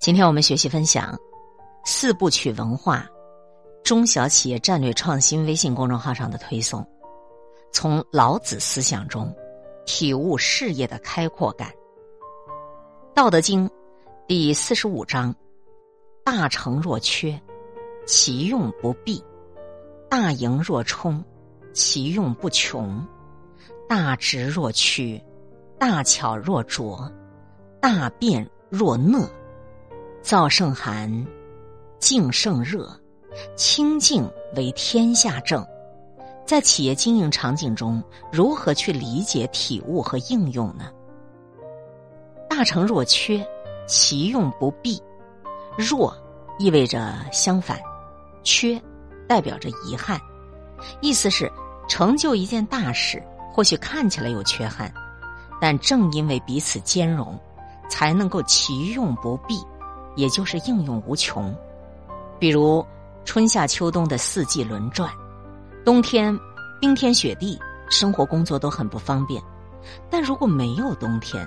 今天我们学习分享四部曲文化中小企业战略创新微信公众号上的推送，从老子思想中体悟事业的开阔感。《道德经》第四十五章：大成若缺，其用不弊；大盈若冲，其用不穷；大直若屈，大巧若拙，大辩若讷。燥胜寒，静胜热，清静为天下正。在企业经营场景中，如何去理解、体悟和应用呢？大成若缺，其用不弊。若意味着相反，缺代表着遗憾。意思是成就一件大事，或许看起来有缺憾，但正因为彼此兼容，才能够其用不弊。也就是应用无穷，比如春夏秋冬的四季轮转，冬天冰天雪地，生活工作都很不方便；但如果没有冬天，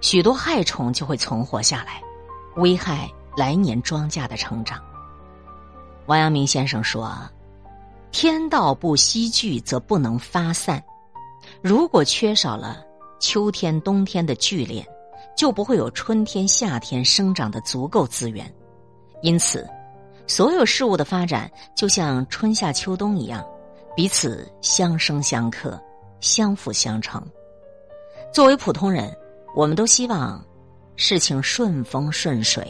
许多害虫就会存活下来，危害来年庄稼的成长。王阳明先生说：“天道不积聚，则不能发散。如果缺少了秋天、冬天的聚敛。”就不会有春天、夏天生长的足够资源，因此，所有事物的发展就像春夏秋冬一样，彼此相生相克、相辅相成。作为普通人，我们都希望事情顺风顺水，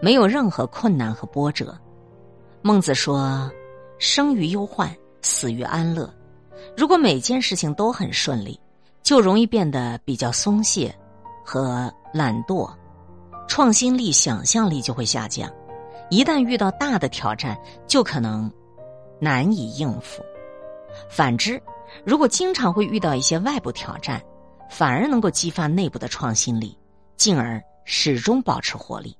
没有任何困难和波折。孟子说：“生于忧患，死于安乐。”如果每件事情都很顺利，就容易变得比较松懈和。懒惰、创新力、想象力就会下降。一旦遇到大的挑战，就可能难以应付。反之，如果经常会遇到一些外部挑战，反而能够激发内部的创新力，进而始终保持活力。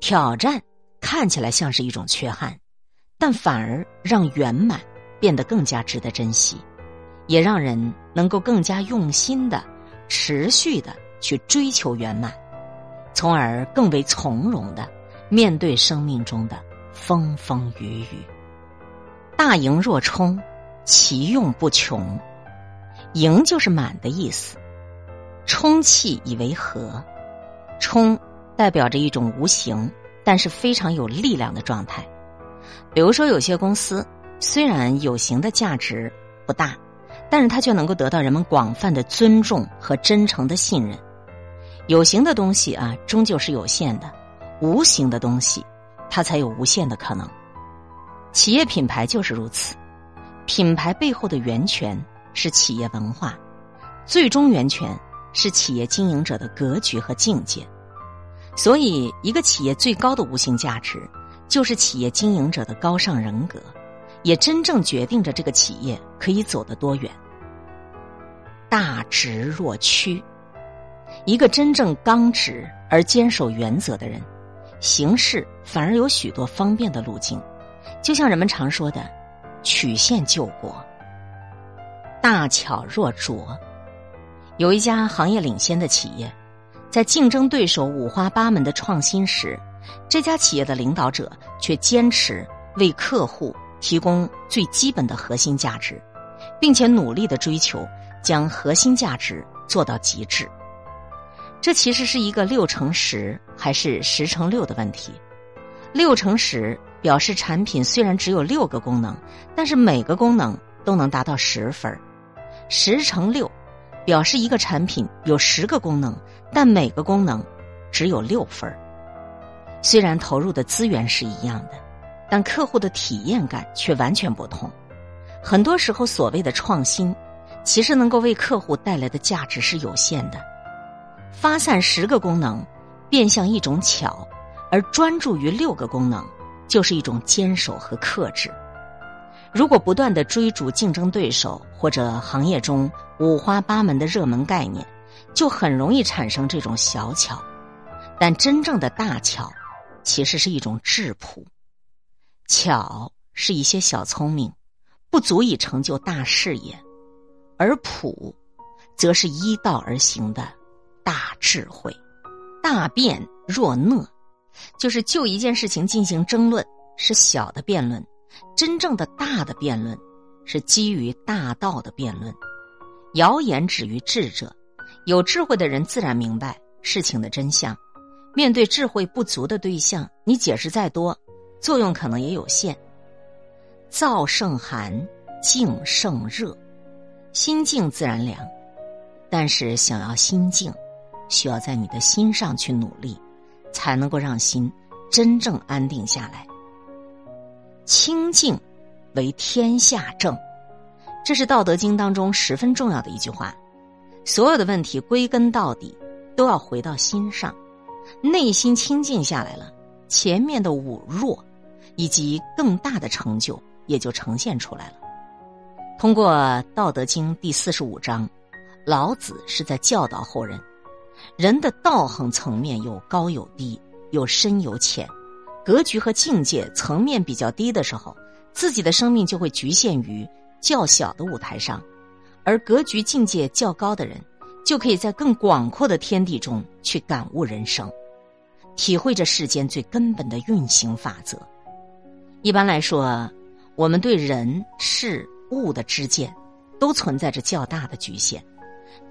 挑战看起来像是一种缺憾，但反而让圆满变得更加值得珍惜，也让人能够更加用心的、持续的。去追求圆满，从而更为从容的面对生命中的风风雨雨。大盈若冲，其用不穷。盈就是满的意思，充气以为和。冲代表着一种无形但是非常有力量的状态。比如说，有些公司虽然有形的价值不大，但是它却能够得到人们广泛的尊重和真诚的信任。有形的东西啊，终究是有限的；无形的东西，它才有无限的可能。企业品牌就是如此，品牌背后的源泉是企业文化，最终源泉是企业经营者的格局和境界。所以，一个企业最高的无形价值，就是企业经营者的高尚人格，也真正决定着这个企业可以走得多远。大直若屈。一个真正刚直而坚守原则的人，行事反而有许多方便的路径，就像人们常说的“曲线救国”。大巧若拙，有一家行业领先的企业，在竞争对手五花八门的创新时，这家企业的领导者却坚持为客户提供最基本的核心价值，并且努力的追求将核心价值做到极致。这其实是一个六乘十还是十乘六的问题。六乘十表示产品虽然只有六个功能，但是每个功能都能达到十分十乘六表示一个产品有十个功能，但每个功能只有六分虽然投入的资源是一样的，但客户的体验感却完全不同。很多时候，所谓的创新，其实能够为客户带来的价值是有限的。发散十个功能，变相一种巧；而专注于六个功能，就是一种坚守和克制。如果不断的追逐竞争对手或者行业中五花八门的热门概念，就很容易产生这种小巧。但真正的大巧，其实是一种质朴。巧是一些小聪明，不足以成就大事业；而朴，则是依道而行的。智慧，大辩若讷，就是就一件事情进行争论，是小的辩论；真正的大的辩论，是基于大道的辩论。谣言止于智者，有智慧的人自然明白事情的真相。面对智慧不足的对象，你解释再多，作用可能也有限。燥胜寒，静胜热，心静自然凉。但是想要心静，需要在你的心上去努力，才能够让心真正安定下来。清静为天下正，这是《道德经》当中十分重要的一句话。所有的问题归根到底都要回到心上，内心清静下来了，前面的武弱以及更大的成就。也就呈现出来了。通过《道德经》第四十五章，老子是在教导后人：人的道行层面有高有低，有深有浅，格局和境界层面比较低的时候，自己的生命就会局限于较小的舞台上；而格局境界较高的人，就可以在更广阔的天地中去感悟人生，体会着世间最根本的运行法则。一般来说。我们对人事物的知见，都存在着较大的局限。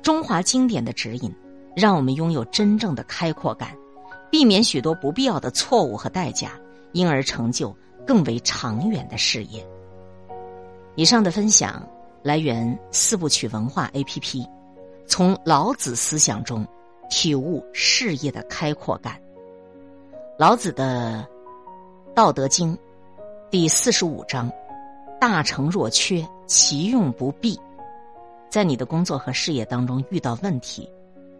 中华经典的指引，让我们拥有真正的开阔感，避免许多不必要的错误和代价，因而成就更为长远的事业。以上的分享来源四部曲文化 APP，从老子思想中体悟事业的开阔感。老子的《道德经》。第四十五章：大成若缺，其用不弊。在你的工作和事业当中遇到问题，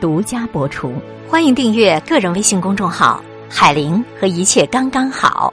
独家播出，欢迎订阅个人微信公众号“海林”和一切刚刚好。